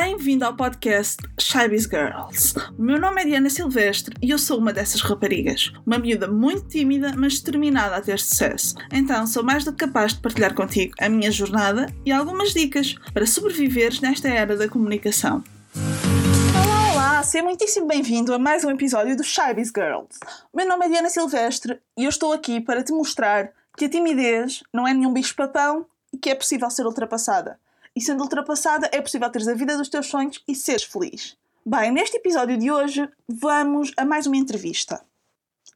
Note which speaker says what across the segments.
Speaker 1: Bem-vindo ao podcast Shybiz Girls. O meu nome é Diana Silvestre e eu sou uma dessas raparigas. Uma miúda muito tímida, mas determinada a ter sucesso. Então sou mais do que capaz de partilhar contigo a minha jornada e algumas dicas para sobreviveres nesta era da comunicação. Olá, olá! Seja muitíssimo bem-vindo a mais um episódio do Shybiz Girls. O meu nome é Diana Silvestre e eu estou aqui para te mostrar que a timidez não é nenhum bicho-papão e que é possível ser ultrapassada e sendo ultrapassada é possível teres a vida dos teus sonhos e seres feliz. Bem, neste episódio de hoje vamos a mais uma entrevista.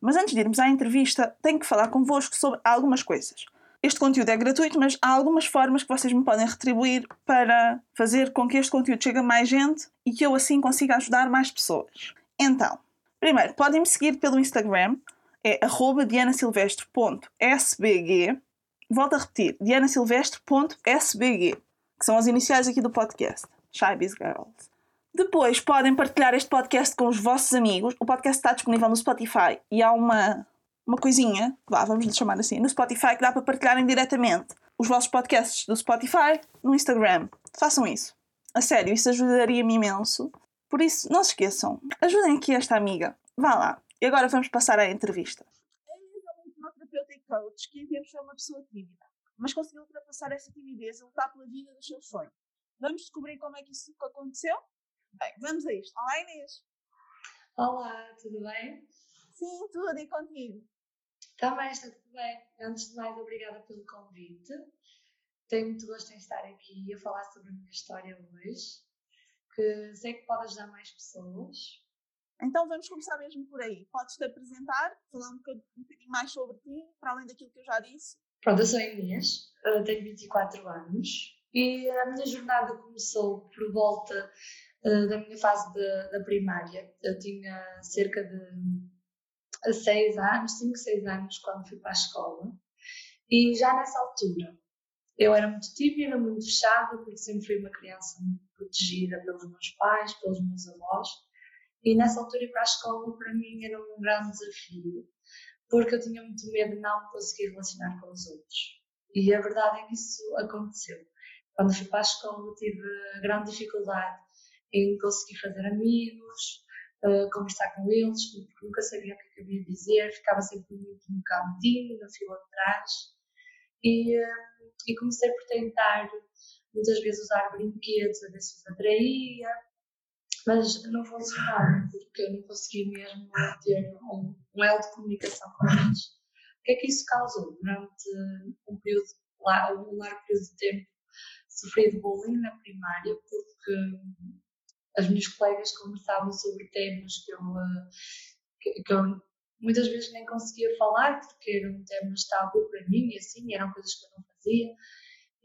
Speaker 1: Mas antes de irmos à entrevista, tenho que falar convosco sobre algumas coisas. Este conteúdo é gratuito, mas há algumas formas que vocês me podem retribuir para fazer com que este conteúdo chegue a mais gente e que eu assim consiga ajudar mais pessoas. Então, primeiro, podem me seguir pelo Instagram, é dianasilvestre.sbg. Volto a repetir, dianasilvestre.sbg que são as iniciais aqui do podcast, Shy Biz Girls. Depois podem partilhar este podcast com os vossos amigos. O podcast está disponível no Spotify e há uma, uma coisinha, vá, vamos lhe chamar assim, no Spotify que dá para partilharem diretamente os vossos podcasts do Spotify no Instagram. Façam isso. A sério, isso ajudaria-me imenso. Por isso, não se esqueçam, ajudem aqui esta amiga. Vá lá. E agora vamos passar à entrevista. É uma terapeuta e coach que é uma pessoa tímida mas conseguiu ultrapassar essa timidez e lutar pela vida dos seus sonhos. Vamos descobrir como é que isso aconteceu? Bem, vamos a isto. Olá, Inês.
Speaker 2: Olá, tudo bem?
Speaker 1: Sim, tudo e contigo.
Speaker 2: Também está tudo bem. Antes de mais, obrigada pelo convite. Tenho muito gosto em estar aqui a falar sobre a minha história hoje, que sei que pode ajudar mais pessoas.
Speaker 1: Então vamos começar mesmo por aí. Podes te apresentar, falar um bocadinho mais sobre ti, para além daquilo que eu já disse,
Speaker 2: Pronto, eu sou Inês, tenho 24 anos e a minha jornada começou por volta uh, da minha fase de, da primária. Eu tinha cerca de 6 anos, 5, 6 anos quando fui para a escola e já nessa altura eu era muito tímida, muito fechada, porque sempre fui uma criança muito protegida pelos meus pais, pelos meus avós. E nessa altura ir para a escola para mim era um grande desafio, porque eu tinha muito medo de não conseguir relacionar com os outros. E a verdade é que isso aconteceu. Quando fui para a escola tive grande dificuldade em conseguir fazer amigos, uh, conversar com eles, porque nunca sabia o que eu havia dizer, ficava sempre muito no cantinho, na fila de trás. E, uh, e comecei por tentar muitas vezes usar brinquedos a ver se os atraía, mas não funcionava, porque eu não conseguia mesmo ter um, um elo de comunicação com eles. O que é que isso causou? Durante um período, um largo período de tempo, sofri de bullying na primária, porque as minhas colegas conversavam sobre temas que eu, que, que eu muitas vezes nem conseguia falar, porque era um tema estável para mim e assim, eram coisas que eu não fazia,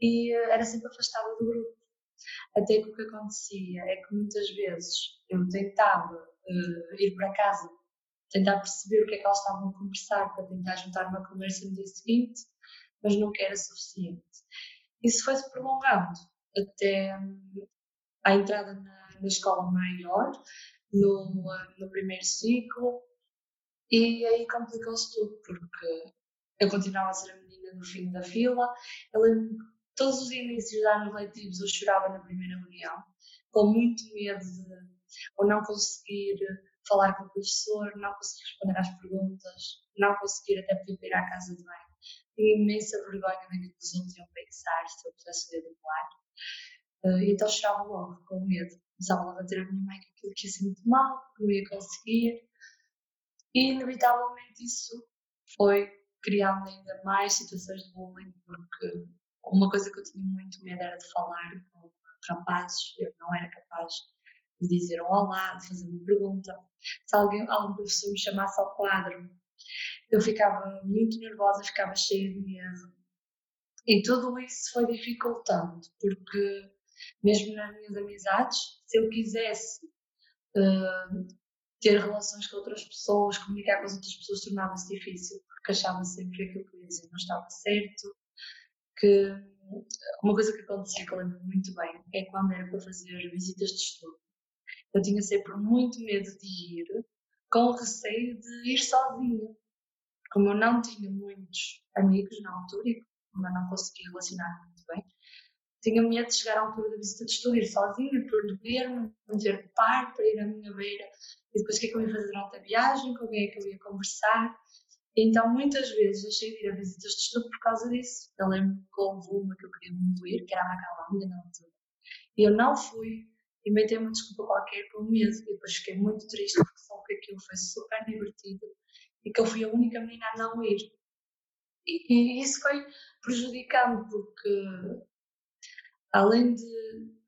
Speaker 2: e era sempre afastada do grupo. Até que o que acontecia é que muitas vezes eu tentava uh, ir para casa, tentar perceber o que é que elas estavam a conversar para tentar juntar uma conversa no dia seguinte, mas nunca era suficiente. Isso foi-se prolongando até um, à entrada na, na escola maior, no, no primeiro ciclo, e aí complicou-se tudo, porque eu continuava a ser a menina no fim da fila. Todos os inícios de anos letivos eu chorava na primeira reunião, com muito medo de ou não conseguir falar com o professor, não conseguir responder às perguntas, não conseguir até poder ir à casa de banho. Tinha imensa vergonha daquilo que os outros iam pensar se eu pudesse ler falar. Uh, e então chorava logo, com medo. Começava a dizer à minha mãe que aquilo ia ser muito mal, que não ia conseguir. E inevitavelmente isso foi criando ainda mais situações de bullying, porque uma coisa que eu tinha muito medo era de falar com rapazes, eu não era capaz de dizer um olá, de fazer uma pergunta. Se alguém, algum professor me chamasse ao quadro, eu ficava muito nervosa, ficava cheia de medo. E tudo isso foi dificultando, porque mesmo nas minhas amizades, se eu quisesse uh, ter relações com outras pessoas, comunicar com as outras pessoas, tornava-se difícil, porque achava sempre que aquilo que eu ia dizer não estava certo, que uma coisa que acontecia que eu lembro muito bem é quando era para fazer visitas de estudo. Eu tinha sempre muito medo de ir, com receio de ir sozinha. Como eu não tinha muitos amigos na altura e como eu não conseguia relacionar muito bem, tinha medo de chegar à altura da visita de estudo, ir sozinha, perder-me, não ter par para ir à minha beira, e depois o que é que eu ia fazer durante a viagem, com quem é que eu ia conversar. Então, muitas vezes deixei de ir a visitas de estudo por causa disso. Eu lembro que houve uma que eu queria muito ir, que era a Macalândia na altura. E eu não fui, inventei uma desculpa qualquer com medo, e depois fiquei muito triste porque soube que aquilo foi super divertido e que eu fui a única menina a não ir. E, e isso foi prejudicando, porque além de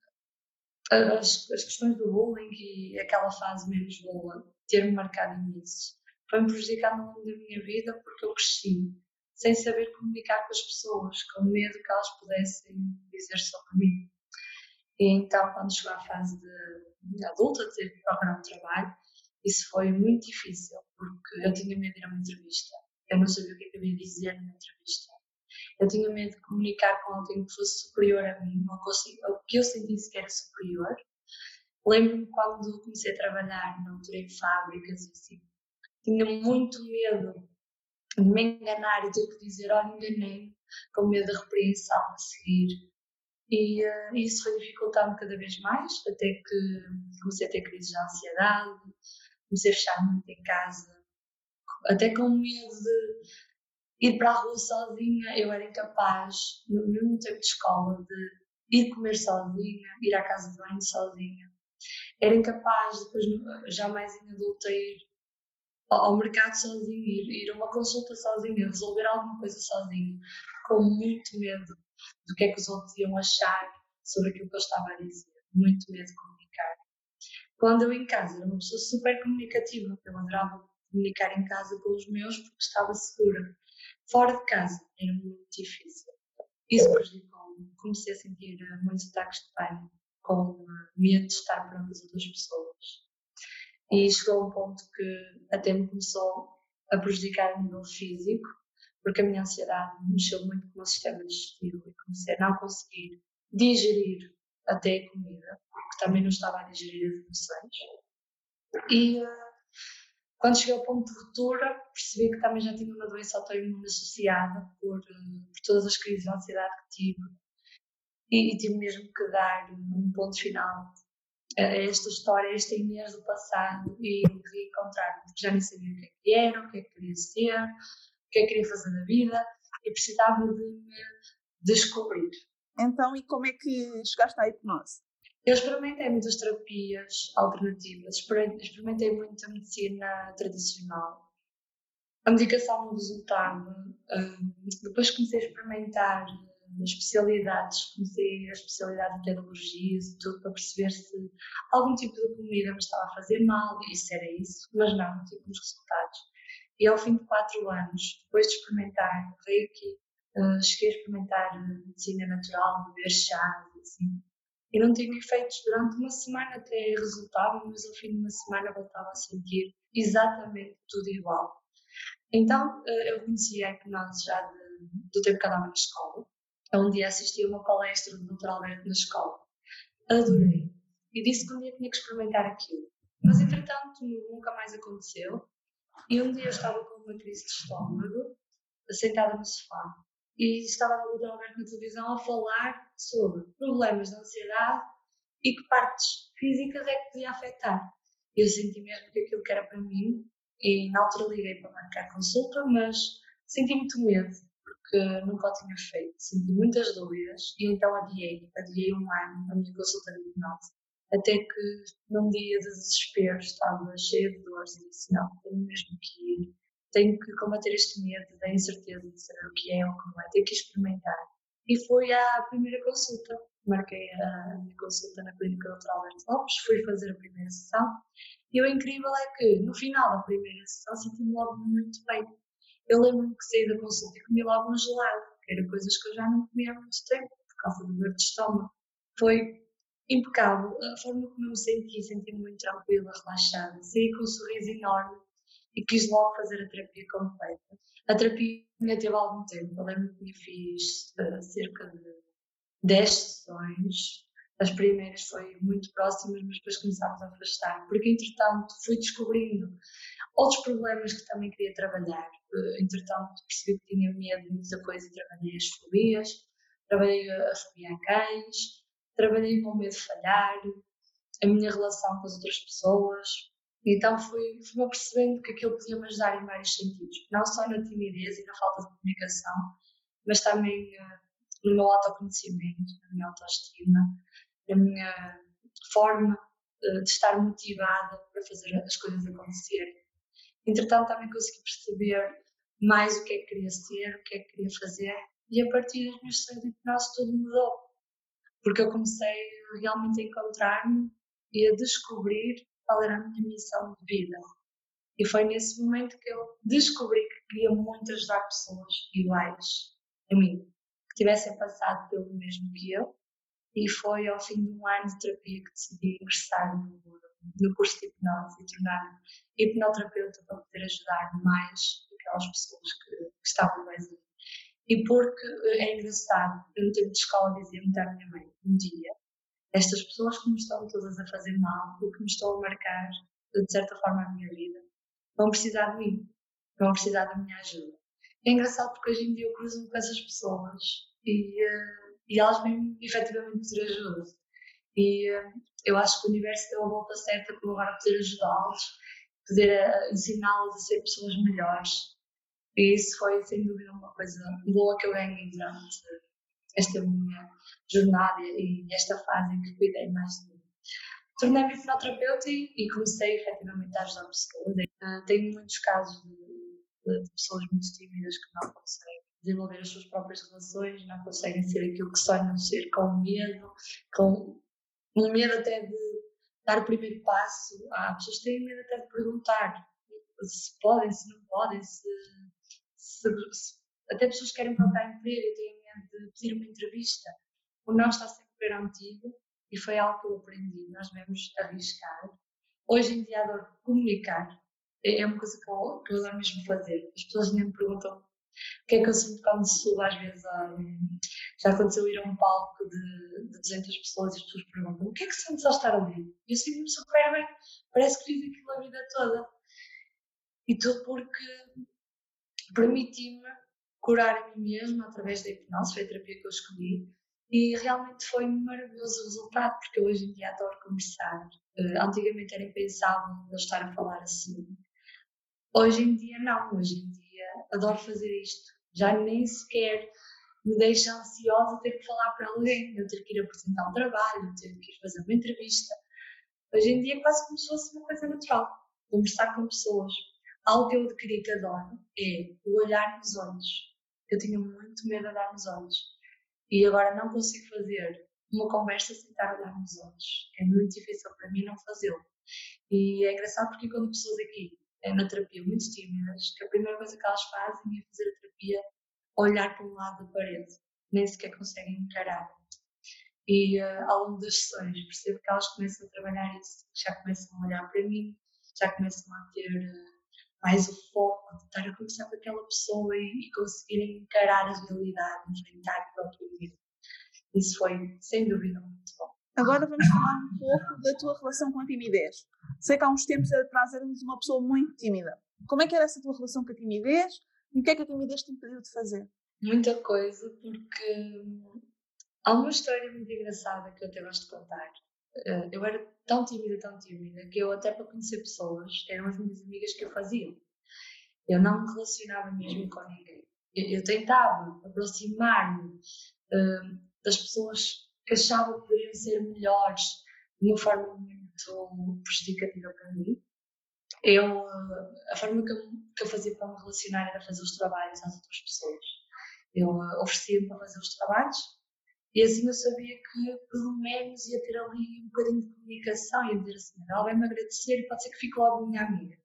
Speaker 2: as, as questões do bullying e aquela fase menos boa ter-me marcado imenso, foi-me prejudicando ao longo da minha vida porque eu cresci sem saber comunicar com as pessoas, com medo que elas pudessem dizer sobre mim. E então, quando chegou à fase de, de adulta, de ter que procurar um trabalho, isso foi muito difícil, porque eu tinha medo de ir a uma entrevista. Eu não sabia o que, é que eu ia dizer numa entrevista. Eu tinha medo de comunicar com alguém que fosse superior a mim, ou, que eu sentisse que era superior. Lembro-me quando comecei a trabalhar na altura em fábricas assim, tinha muito medo de me enganar e ter que dizer, olha, enganei, com medo da repreensão a seguir. E uh, isso foi dificultando cada vez mais, até que comecei a ter crises de ansiedade, comecei a fechar muito em casa, até com medo de ir para a rua sozinha, eu era incapaz, no mesmo tempo de escola, de ir comer sozinha, ir à casa de banho sozinha. Era incapaz, depois, já mais em adulta, ir ao mercado sozinha, ir, ir a uma consulta sozinha, resolver alguma coisa sozinha, com muito medo do que é que os outros iam achar sobre aquilo que eu estava a dizer. Muito medo de comunicar. Quando eu em casa era uma pessoa super comunicativa, eu adorava comunicar em casa com os meus porque estava segura. Fora de casa era muito difícil. Isso prejudicou-me. Comecei a sentir eh, muitos ataques de pânico, com medo de estar perante as outras pessoas. E chegou a um ponto que até me começou a prejudicar a nível físico, porque a minha ansiedade mexeu muito com o meu sistema digestivo e comecei a não conseguir digerir até a comida, porque também não estava a digerir as emoções. E uh, quando cheguei ao ponto de ruptura, percebi que também já tinha uma doença autoimune associada por, eh, por todas as crises de ansiedade que tive e, e tive mesmo que dar um ponto final a esta história, a esta Inês do passado e reencontrar-me, porque já nem sabia o que é que era, o que é que queria ser, que que queria fazer na vida e precisava de me descobrir.
Speaker 1: Então, e como é que chegaste à hipnose?
Speaker 2: Eu experimentei muitas terapias alternativas, experimentei muita medicina tradicional. A medicação não resultava. Hum, depois comecei a experimentar especialidades, comecei a especialidade de tecnologias e tudo para perceber se algum tipo de comida me estava a fazer mal, se era isso, mas não, não tive os resultados. E ao fim de quatro anos, depois de experimentar Reiki, hum, cheguei a experimentar medicina natural, beber chá, assim, e não tinha efeitos durante uma semana, até resultava, mas ao fim de uma semana voltava a sentir exatamente tudo igual. Então eh, eu conhecia a hipnose já de, do tempo que andava na escola. Um dia assisti a uma palestra Dr. Alberto na escola. Adorei. E disse que um dia tinha que experimentar aquilo. Mas entretanto nunca mais aconteceu. E um dia eu estava com uma crise de estômago, sentada no sofá, e estava a. Alberto na televisão a falar sobre problemas de ansiedade e que partes físicas é que podia afetar. Eu senti mesmo que aquilo que era para mim, e na altura liguei para marcar consulta, mas senti muito medo, porque nunca o tinha feito. Senti muitas dúvidas e então adiei, adiei um ano a minha consulta de hipnose. Até que num dia de desespero estava cheia de dores e disse: Não, tenho mesmo que ir tenho que combater este medo da incerteza de saber o que é ou o que não é, tenho que experimentar. E foi à primeira consulta, marquei a minha consulta na clínica Dr. Alberto Lopes, fui fazer a primeira sessão e o incrível é que no final da primeira sessão senti-me logo muito bem. Eu lembro-me que saí da consulta e comi logo um gelado, que era coisas que eu já não comia há muito tempo, por causa do de estômago. Foi impecável. A forma como eu me senti, senti-me muito tranquila, relaxada. Saí com um sorriso enorme e quis logo fazer a terapia completa. A terapia teve algum tempo, eu lembro que fiz uh, cerca de 10 sessões. As primeiras foi muito próximas, mas depois começámos a afastar, porque entretanto fui descobrindo outros problemas que também queria trabalhar. Uh, entretanto percebi que tinha medo de muita coisa trabalhei as fobias. trabalhei a fobiar cães, trabalhei com o medo de falhar, a minha relação com as outras pessoas. Então fui, fui percebendo que aquilo podia me ajudar em vários sentidos, não só na timidez e na falta de comunicação, mas também uh, no meu autoconhecimento, na minha autoestima, na minha forma uh, de estar motivada para fazer as coisas acontecerem. Entretanto, também consegui perceber mais o que é que queria ser, o que é que queria fazer, e a partir das minhas sessões de hipnose tudo mudou. Porque eu comecei realmente a encontrar-me e a descobrir qual era a minha missão de vida. E foi nesse momento que eu descobri que queria muito ajudar pessoas iguais a mim, que tivessem passado pelo mesmo que eu. E foi ao fim de um ano de terapia que decidi ingressar no, no curso de hipnose e tornar-me hipnoterapeuta para poder ajudar mais aquelas pessoas que, que estavam mais. E porque é engraçado, eu tempo de escola dizia muito à minha mãe, um dia, estas pessoas que me estão todas a fazer mal, ou que me estão a marcar, de certa forma, a minha vida, vão precisar de mim, vão precisar da minha ajuda. É engraçado porque hoje em dia eu cruzo-me com essas pessoas e, uh, e elas vêm efetivamente pedir ajuda. E eu acho que o universo deu a volta certa para agora poder ajudá-los, poder ensiná-los a ser pessoas melhores. E isso foi, sem dúvida, uma coisa boa que eu ganhei durante esta minha jornada e esta fase em que cuidei mais de mim. Tornei-me hipnoterapeuta e, comecei efetivamente a ajudar pessoas. Uh, tenho muitos casos de, de, pessoas muito tímidas que não conseguem desenvolver as suas próprias relações, não conseguem ser aquilo que sonham ser, com medo, com medo até de dar o primeiro passo. Há pessoas que têm medo até de perguntar se podem, se não podem, se até pessoas que querem procurar emprego e têm de pedir uma entrevista. O não está sempre garantido e foi algo que eu aprendi. Nós devemos arriscar. Hoje em dia adoro comunicar. É, é uma coisa que eu, que eu adoro mesmo fazer. As pessoas nem me perguntam o que é que eu sinto quando subo às vezes já aconteceu ir a um palco de, de 200 pessoas e as pessoas perguntam o que é que sentes ao estar ali? Eu sinto-me super bem, parece que fiz aquilo a vida toda. E tudo porque permiti-me curar a mim mesma através da hipnose, foi a terapia que eu escolhi, e realmente foi um maravilhoso resultado, porque hoje em dia adoro conversar. Uh, antigamente era impensável eu estar a falar assim. Hoje em dia não, hoje em dia adoro fazer isto. Já nem sequer me deixa ansiosa ter que falar para alguém, eu ter que ir apresentar um trabalho, eu ter que ir fazer uma entrevista. Hoje em dia é quase como se fosse uma coisa natural, conversar com pessoas. Algo que eu adquiri que adoro é o olhar nos olhos eu tinha muito medo de olhar nos olhos. E agora não consigo fazer uma conversa sem estar a olhar nos olhos. É muito difícil para mim não fazê-lo. E é engraçado porque quando pessoas aqui é, na terapia muito tímidas, que a primeira coisa que elas fazem é fazer a terapia olhar para um lado da parede, nem sequer conseguem encarar. E uh, ao longo das sessões percebo que elas começam a trabalhar isso, já começam a olhar para mim, já começam a ter uh, mais o foco de estar a conversar com aquela pessoa e, e conseguirem encarar a realidade, enfrentar o próprio medo. Isso foi, sem dúvida, muito bom.
Speaker 1: Agora vamos falar um pouco da tua relação com a timidez. Sei que há uns tempos atrás eras uma pessoa muito tímida. Como é que era essa tua relação com a timidez e o que é que a timidez te impediu de fazer?
Speaker 2: Muita coisa, porque há uma história muito engraçada que eu até gosto de contar. Eh, eu era tão tímida, tão tímida, que eu até para conhecer pessoas, eram as minhas amigas que eu fazia. Eu não me relacionava mesmo com ninguém. Eu, eu tentava aproximar-me uh, das pessoas que achava que poderiam ser melhores de uma forma muito prejudicativa para mim. Eu, a forma que eu, que eu fazia para me relacionar era fazer os trabalhos às outras pessoas. Eu uh, oferecia-me para fazer os trabalhos e assim eu sabia que pelo menos ia ter ali um bocadinho de comunicação, ia dizer assim, ela vai me agradecer e pode ser que fique logo minha amiga.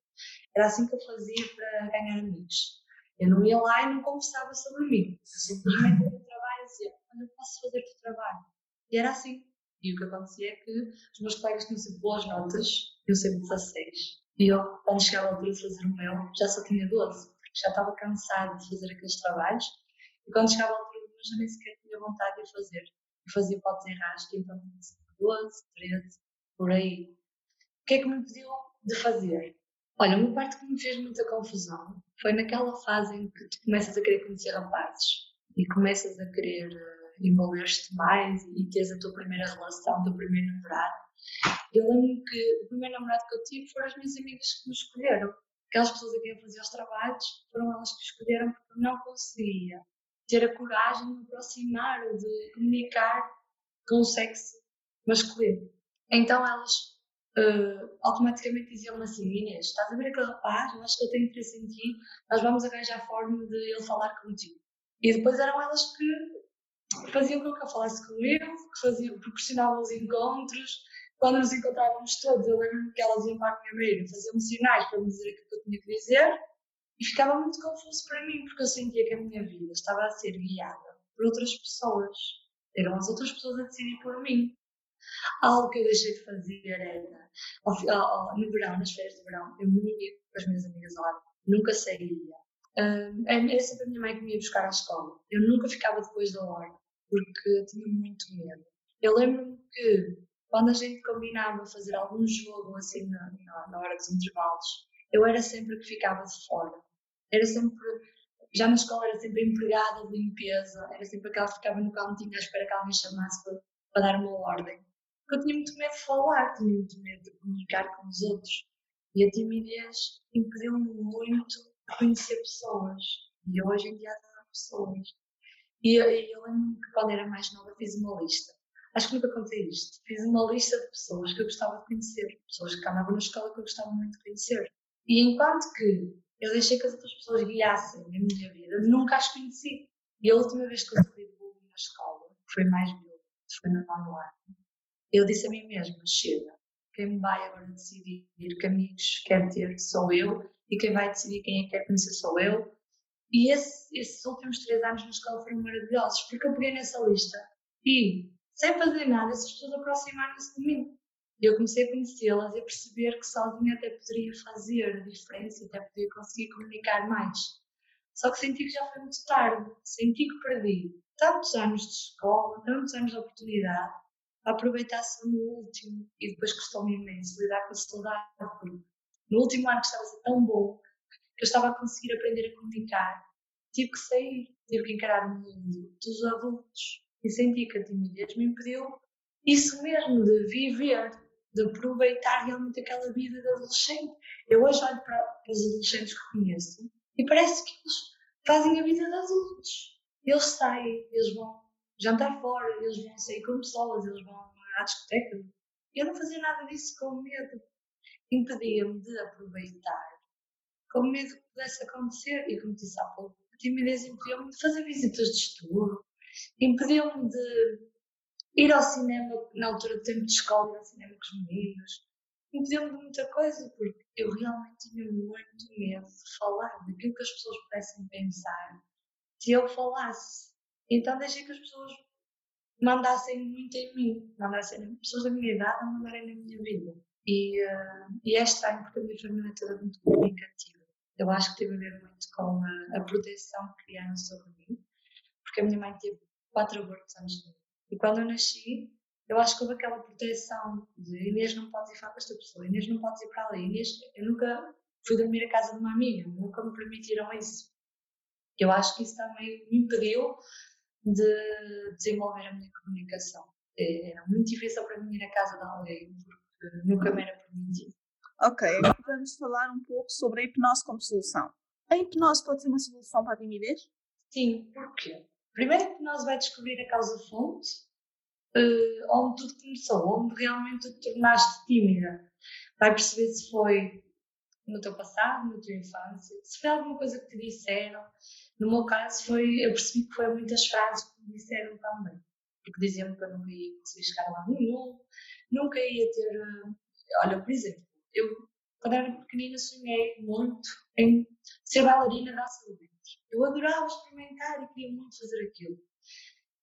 Speaker 2: Era assim que eu fazia para ganhar amigos. Eu não ia lá e não conversava sobre mim. Eu simplesmente ia trabalho e dizia, olha, eu posso fazer o trabalho. E era assim. E o que acontecia é que os meus colegas tinham sempre boas notas, eu sempre 16. E eu, quando chegava a altura de fazer o meu, já só tinha 12, porque já estava cansada de fazer aqueles trabalhos. E quando chegava a altura meu, já nem sequer tinha vontade de fazer. E fazia para o desenrasque, então 12, 13, por aí. O que é que me pediu de fazer? Olha, uma parte que me fez muita confusão foi naquela fase em que tu começas a querer conhecer rapazes e começas a querer uh, envolver-te mais e teres a tua primeira relação, o teu primeiro namorado. Eu lembro que o primeiro namorado que eu tive foram as minhas amigas que me escolheram. Aquelas pessoas a quem eu fazia os trabalhos foram elas que escolheram porque eu não conseguia ter a coragem de me aproximar ou de comunicar com o sexo masculino. Então elas uh, automaticamente diziam-me assim: Inês, estás a ver aquele rapaz? Eu acho que ele tem interesse em ti, nós vamos arranjar forma de ele falar contigo. E depois eram elas que faziam com que eu falasse com ele, que faziam, proporcionavam os encontros. Quando nos encontrávamos todos, eu lembro-me que elas iam para a minha beira, faziam sinais para me dizer aquilo que eu tinha que dizer, e ficava muito confuso para mim, porque eu sentia que a minha vida estava a ser guiada por outras pessoas. Eram as outras pessoas a decidir por mim. Algo que eu deixei de fazer era, no verão, nas férias de verão, eu me ia com as minhas amigas lá, nunca saía. era sempre a minha mãe que me ia buscar à escola. Eu nunca ficava depois da hora, porque tinha muito medo. Eu lembro-me que quando a gente combinava fazer algum jogo assim na, na, na hora dos intervalos, eu era sempre que ficava de fora. Era sempre, já na escola era sempre empregada de limpeza, era sempre aquela que ficava no cantinho à espera que alguém chamasse para, para dar uma ordem. Porque eu tinha muito medo de falar, tinha muito medo de comunicar com os outros. E a timidez impediu-me muito de conhecer pessoas. E eu hoje em dia adoro pessoas. E eu, lembro-me que quando era mais nova fiz uma lista. Acho que nunca contei isto. Fiz uma lista de pessoas que eu gostava de conhecer. Pessoas que andavam na escola que eu gostava muito de conhecer. E enquanto que eu deixei que as outras pessoas guiassem a minha vida, nunca as conheci. E a última vez que eu sofri de bullying na escola, que foi mais violento, foi no nono ano, eu disse a mim mesma: chega, quem vai agora decidir que amigos quer ter sou eu, e quem vai decidir quem é que quer conhecer sou eu. E esse, esses últimos três anos na escola foram maravilhosos, porque eu peguei nessa lista e, sem fazer nada, essas pessoas aproximaram-se de mim. E eu comecei a conhecê-las e a perceber que sozinha até poderia fazer a diferença, até poderia conseguir comunicar mais. Só que senti que já foi muito tarde, senti que perdi tantos anos de escola, tantos anos de oportunidade, a aproveitar se no último e depois custou-me imenso lidar com a saudade, porque no último ano que estava a ser tão bom, que eu estava a conseguir aprender a comunicar, tive que sair, tive que encarar o mundo dos adultos e senti que a timidez me impediu isso mesmo de viver, de aproveitar realmente aquela vida de adolescente. Eu hoje olho para, para os adolescentes que conheço e parece que eles fazem a vida de adultos. Eles saem, eles vão jantar fora, eles vão sair com pessoas, eles vão à discoteca. Eu não fazia nada disso com medo. Impedia-me de aproveitar, com medo que pudesse acontecer. E como disse há pouco, a timidez impediu-me de fazer visitas de estudo, impediu-me de ir ao cinema na altura do tempo de escola, ir ao cinema com os meninos. Impediu-me de muita coisa, porque eu realmente tinha muito medo de falar, daquilo que as pessoas pudessem pensar se eu falasse. Então deixei que as pessoas mandassem muito em mim, mandassem pessoas da minha idade a mandarem na minha vida. E, uh, e é estranho porque a minha família é toda muito comunicativa. Eu acho que teve a ver muito com a, a proteção que criaram sobre mim, porque a minha mãe teve quatro abortos antes de mim. E quando eu nasci, eu acho que houve aquela proteção de Inês não pode ir falar com esta pessoa, Inês não pode ir para ali, Inês, eu nunca fui dormir a casa de uma amiga, nunca me permitiram isso. Eu acho que isso também me impediu de desenvolver a minha comunicação. É, era muito difícil para mim ir à casa de alguém, porque nunca me era permitido.
Speaker 1: Ok, agora vamos falar um pouco sobre a hipnose como solução. A hipnose pode ser uma solução para a timidez?
Speaker 2: Sim, porquê? Primeiro a hipnose vai descobrir a causa-fonte, uh, onde tudo começou, onde realmente tu te tornaste tímida. Vai perceber se foi no teu passado, na tua infância, se foi alguma coisa que te disseram, no meu caso, foi, eu percebi que foi muitas frases que me disseram também. Porque diziam-me que eu nunca ia conseguir chegar lá nenhum, nunca ia ter. Olha, por exemplo, eu, quando era pequenina, sonhei muito em ser bailarina da saúde. Eu adorava experimentar e queria muito fazer aquilo.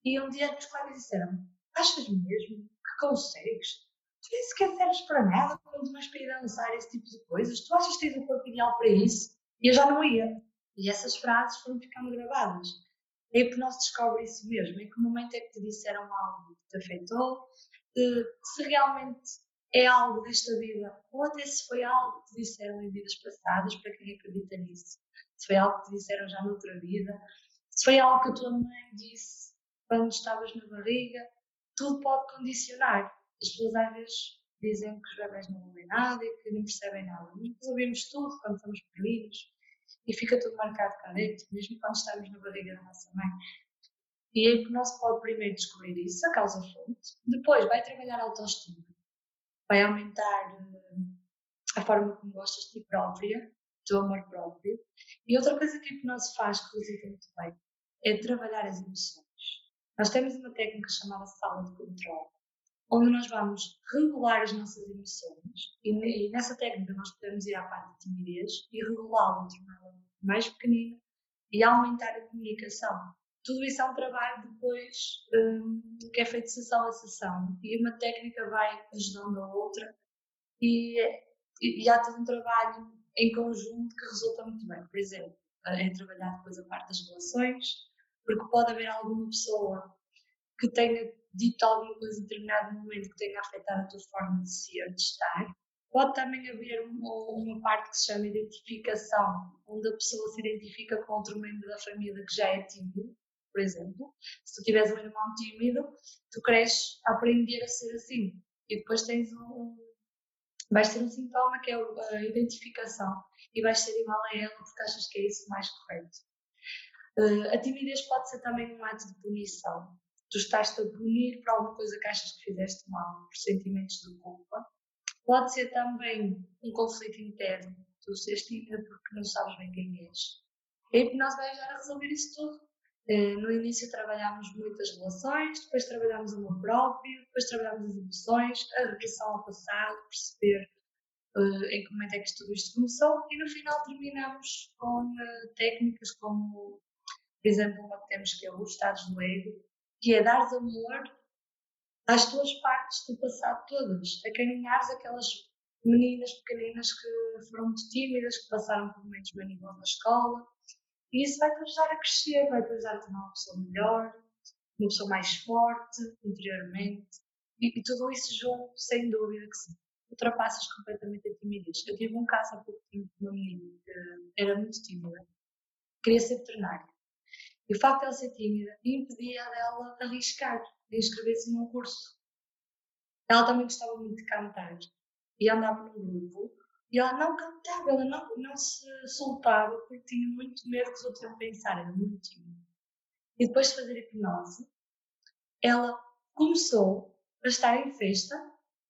Speaker 2: E um dia os colegas disseram: Achas mesmo que consegues? Tu nem sequer serves para nada quando vais para ir dançar esse tipo de coisas. Tu achas que tens o corpo ideal para isso? E eu já não ia. E essas frases foram ficando gravadas. A hipnose descobre isso mesmo, em que momento é que te disseram algo que te afetou, se realmente é algo desta vida, ou até se foi algo que te disseram em vidas passadas, para quem acredita nisso. Se foi algo que te disseram já noutra vida, se foi algo que a tua mãe disse quando estavas na barriga, tudo pode condicionar. As pessoas às vezes dizem que os bebés não ouvem nada e que não percebem nada. Nós ouvimos tudo quando somos pequeninos e fica tudo marcado cá dentro, mesmo quando estamos na barriga da nossa mãe. E a hipnose pode primeiro descobrir isso, a causa-fonte, depois vai trabalhar a autoestima, vai aumentar uh, a forma como gostas de ti própria, teu amor próprio. E outra coisa que a hipnose faz, que resulta muito bem, é trabalhar as emoções. Nós temos uma técnica chamada sala de controle, onde nós vamos regular as nossas emoções e, nessa técnica nós podemos ir à parte de timidez e regulá-la, torná-la mais pequenina e aumentar a comunicação. Tudo isso é um trabalho depois um, que é feito sessão a sessão e uma técnica vai ajudando a outra e, e, e há todo um trabalho em conjunto que resulta muito bem. Por exemplo, é trabalhar depois a parte das relações, porque pode haver alguma pessoa que tenha dito alguma coisa em determinado momento que tenha afetado a tua forma de ser, de estar. Pode também haver uma, uma parte que se chama identificação, onde a pessoa se identifica com outro membro da família que já é tímido, por exemplo. Se tu tiveres um irmão tímido, tu cresces a aprender a ser assim. E depois tens um, vais ter um sintoma que é a identificação e vais ser igual a ela porque achas que é isso mais correto. Uh, a timidez pode ser também um ato de punição. Tu estás-te a punir por alguma coisa que achas que fizeste mal, por sentimentos de culpa. Pode ser também um conflito interno. Tu seres tímida porque não sabes bem quem és. A hipnose vai ajudar a resolver isso tudo. Uh, no início trabalhámos muitas relações, depois trabalhámos o amor próprio, depois trabalhámos as emoções, a regressão ao passado, perceber uh, em que momento é que tudo isto começou e no final terminamos com uh, técnicas como por exemplo, uma que temos que é os estados do ego, que é dar amor às tuas partes do passado todas, acarinhares aquelas meninas pequeninas que foram muito tímidas, que passaram por momentos bem na escola, e isso vai-te ajudar a crescer, vai-te ajudar a tornar uma pessoa melhor, uma pessoa mais forte interiormente, e, e tudo isso junto, sem dúvida que sim. Ultrapassas completamente a timidez. Eu tive um caso há pouco tempo de uma menina que era muito tímida, queria ser veterinária. E o facto de ela ser tímida impedia dela arriscar e inscrever-se num curso. Ela também gostava muito de cantar e andava num grupo e ela não cantava, ela não, não se soltava porque tinha muito medo que os outros iam pensar, era muito tímida. E depois de fazer hipnose, ela começou a estar em festa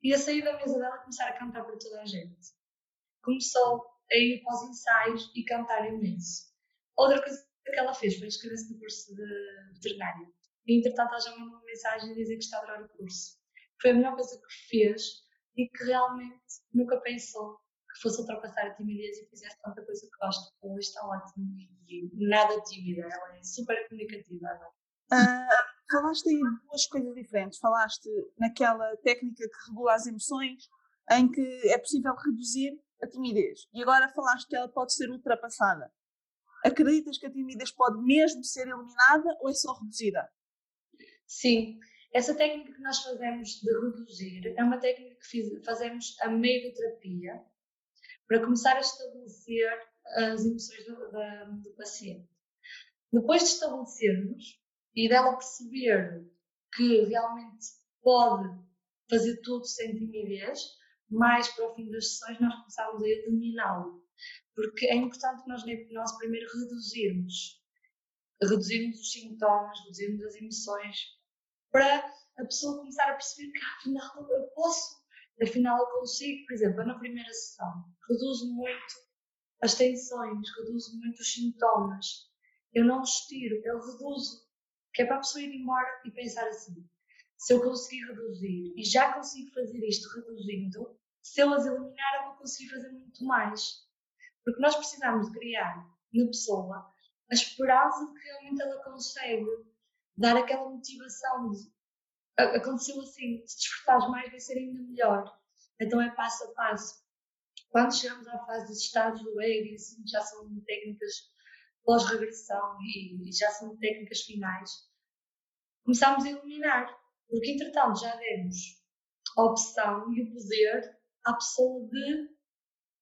Speaker 2: e a sair da mesa dela começar a cantar para toda a gente. Começou a ir para os ensaios e cantar imenso. Outra coisa que ela fez foi inscrever-se no curso de veterinária. E, entretanto, ela já mandou uma mensagem a dizer que está a adorar o curso. Foi a melhor coisa que fez e que realmente nunca pensou que fosse ultrapassar a timidez e fizesse tanta coisa que gosta. Hoje está ótimo e nada tímida, ela é super comunicativa agora.
Speaker 1: Uh, falaste aí duas coisas diferentes. Falaste naquela técnica que regula as emoções, em que é possível reduzir a timidez. E agora falaste que ela pode ser ultrapassada. Acreditas que a timidez pode mesmo ser eliminada ou é só reduzida?
Speaker 2: Sim, essa técnica que nós fazemos de reduzir é uma técnica que fazemos a meio da terapia para começar a estabelecer as emoções do, do paciente. Depois de estabelecermos e dela perceber que realmente pode fazer tudo sem timidez, mais para o fim das sessões nós começamos a eliminá-lo. Porque é importante nós na hipnose primeiro reduzirmos, reduzirmos os sintomas, reduzirmos as emoções, para a pessoa começar a perceber que afinal eu posso, afinal eu consigo. Por exemplo, na primeira sessão, reduzo muito as tensões, reduzo muito os sintomas. Eu não os tiro, eu reduzo. Que é para a pessoa ir embora e pensar assim: se eu conseguir reduzir e já consigo fazer isto reduzindo, se eu as eliminar, eu vou conseguir fazer muito mais. Porque nós precisamos criar na pessoa a esperança de que realmente ela consegue dar aquela motivação de aconteceu assim, se despertares mais vai ser ainda melhor. Então é passo a passo. Quando chegamos à fase dos estados do ego, assim, já são técnicas pós-regressão e, e já são técnicas finais, começamos a eliminar. Porque entretanto já demos a opção e o poder à pessoa de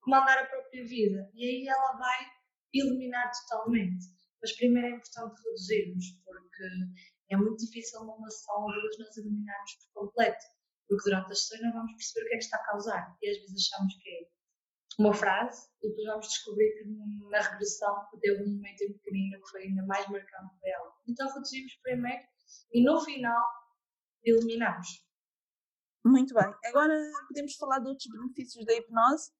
Speaker 2: comandar a própria vida. E aí ela vai eliminar totalmente. Mas primeiro é importante reduzirmos, porque É muito difícil uma ação ou duas nós eliminarmos por completo, porque durante as sessões não vamos perceber o que é que está a causar. E às vezes achamos que é uma frase e depois vamos descobrir que na regressão teve um momento em pequenino que foi ainda mais marcante para ela. Então reduzimos primeiro e no final eliminamos.
Speaker 1: Muito bem. Agora podemos falar de outros benefícios da hipnose?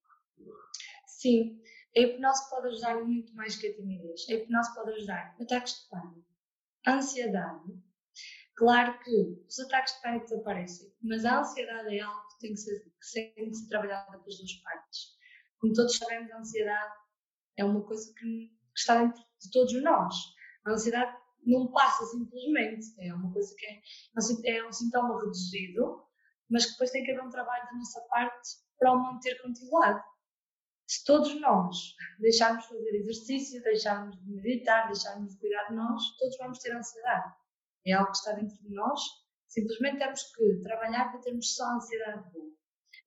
Speaker 2: Sim, a hipnose pode ajudar muito mais que a timidez. A hipnose pode ajudar ataques de pânico, ansiedade. Claro que os ataques de pânico desaparecem, mas a ansiedade é algo que tem que ser, que tem que ser trabalhada pelas duas partes. Como todos sabemos, a ansiedade é uma coisa que está dentro de todos nós. A ansiedade não passa simplesmente, é uma coisa que é, é um sintoma reduzido, mas que depois tem que haver um trabalho da nossa parte para o manter controlado. Se todos nós deixarmos de fazer exercício, deixarmos de meditar, deixarmos de cuidar de nós, todos vamos ter ansiedade. É algo que está dentro de nós, simplesmente temos que trabalhar para termos só ansiedade boa.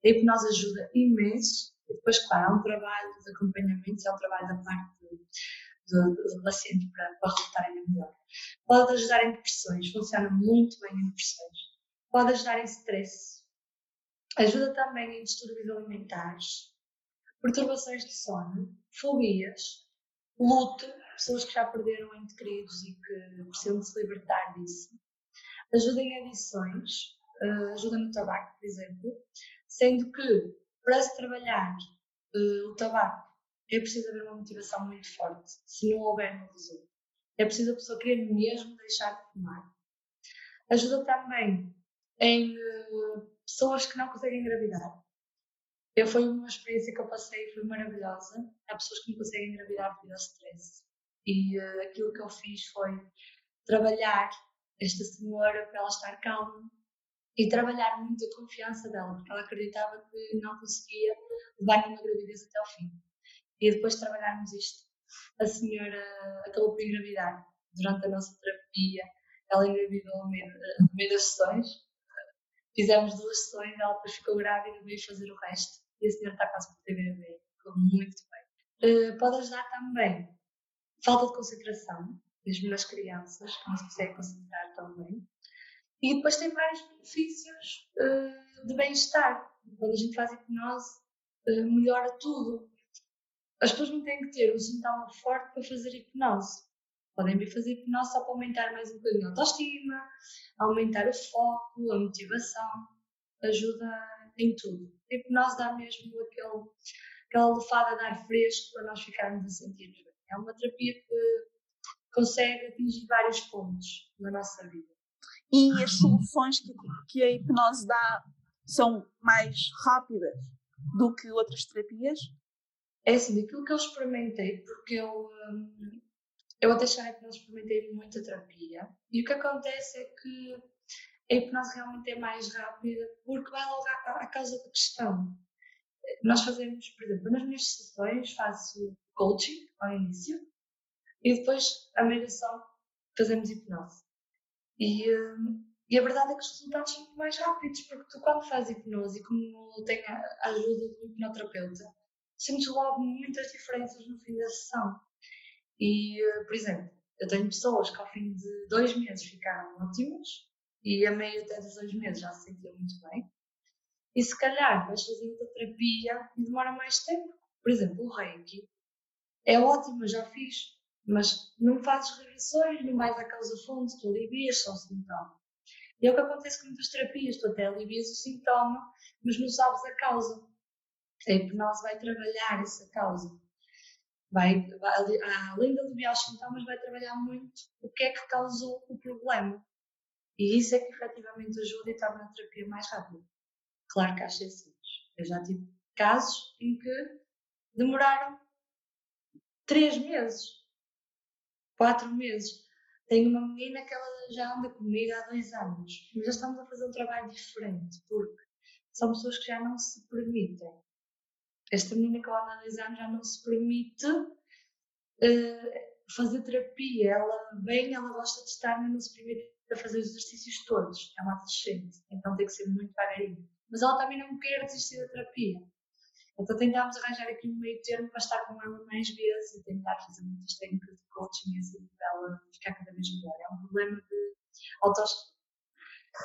Speaker 2: A hipnose ajuda imenso, e depois, claro, há um trabalho de acompanhamento, é um trabalho da parte do, do, do paciente para, para resultar ainda melhor. Pode ajudar em depressões, funciona muito bem em depressões. Pode ajudar em stress. Ajuda também em distúrbios alimentares, perturbações de sono, fobias, luto, pessoas que já perderam entes queridos e que precisam de se libertar disso. Ajuda em adições, uh, ajuda no tabaco, por exemplo, sendo que para se trabalhar uh, o tabaco é preciso haver uma motivação muito forte. Se não houver, não resulta. É preciso a pessoa querer mesmo deixar de fumar. Ajuda também em uh, pessoas que não conseguem engravidar. Eu, foi uma experiência que eu passei, foi maravilhosa. Há pessoas que não conseguem engravidar devido ao stress. E uh, aquilo que eu fiz foi trabalhar esta senhora para ela estar calma e trabalhar muito a confiança dela, porque ela acreditava que não conseguia levar nenhuma gravidez até ao fim. E depois de trabalharmos isto, a senhora acabou por engravidar durante a nossa terapia. Ela engravidou no meio, meio das sessões. Fizemos duas sessões, ela depois ficou grávida e veio fazer o resto e a senhora está quase por bebê, ficou muito bem. Uh, pode ajudar também falta de concentração, mesmo nas crianças, que não se consegue concentrar tão bem. E depois tem vários benefícios uh, de bem-estar. Quando a gente faz hipnose, uh, melhora tudo. As pessoas não têm que ter um sintoma forte para fazer hipnose. Podem vir fazer hipnose só para aumentar mais um bocadinho a autoestima, aumentar o foco, a motivação. Ajuda em tudo. A hipnose dá mesmo aquele, aquela lefada de ar fresco para nós ficarmos a sentir-nos bem. É uma terapia que consegue atingir vários pontos na nossa vida.
Speaker 1: E as soluções que, que a hipnose dá são mais rápidas do que outras terapias?
Speaker 2: É assim, daquilo que eu experimentei, porque eu, hum, eu até a hipnose experimentei muita terapia, e o que acontece é que a hipnose realmente é mais rápida porque vai logo à, à causa da questão. Nós fazemos, por exemplo, nas minhas sessões faço coaching ao início e depois a mediação fazemos hipnose. E, hum, e a verdade é que os resultados são muito mais rápidos porque tu quando fazes hipnose e como tem a ajuda do hipnoterapeuta sentes logo muitas diferenças no fim da sessão. E, uh, por exemplo, eu tenho pessoas que ao fim de dois meses ficaram ótimas e a meio até dos dois meses já se sentia muito bem. E se calhar vais fazer outra terapia e demora mais tempo. Por exemplo, o Reiki é ótimo, já fiz, mas não fazes regressões, não vais à causa fonte, tu alivias só o sintoma. E é o que acontece com muitas terapias, tu até alivias o sintoma, mas não sabes a causa. A hipnose vai trabalhar essa causa. Vai, vai, além de aliviar os sintomas, vai trabalhar muito o que é que causou o problema. E isso é que efetivamente ajuda e torna a terapia mais rápida. Claro que há exceções. Eu já tive casos em que demoraram três meses, quatro meses. Tenho uma menina que ela já anda comigo há dois anos, mas já estamos a fazer um trabalho diferente, porque são pessoas que já não se permitem. Esta menina que ela anda há dois anos já não se permite uh, fazer terapia. Ela vem, ela gosta de estar, mas não se permite a fazer os exercícios todos. É uma adolescente, então tem que ser muito devagarinho. Mas ela também não quer desistir da terapia. Então tentámos arranjar aqui um meio termo para estar com ela mais vezes e tentar fazer muitas técnicas de coaching assim para ela ficar cada vez melhor. É um problema de autoestima.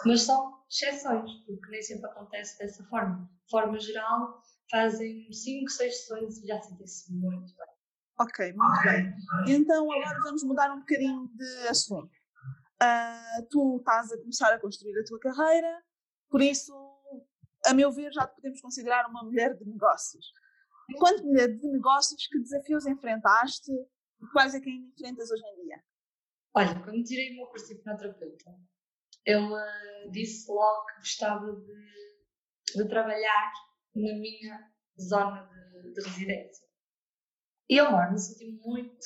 Speaker 2: Mas são exceções, porque nem sempre acontece dessa forma. De forma geral, fazem 5, 6 sessões e já sentem-se muito bem.
Speaker 1: Ok, muito bem. Então agora vamos mudar um bocadinho de assunto. Uh, tu estás a começar a construir a tua carreira, por isso, a meu ver, já te podemos considerar uma mulher de negócios. Enquanto mulher de negócios, que desafios enfrentaste e quais é que ainda enfrentas hoje em dia?
Speaker 2: Olha, quando tirei o meu curso de hipnoterapeuta, eu disse logo que gostava de, de trabalhar na minha zona de, de residência. E eu moro num sítio muito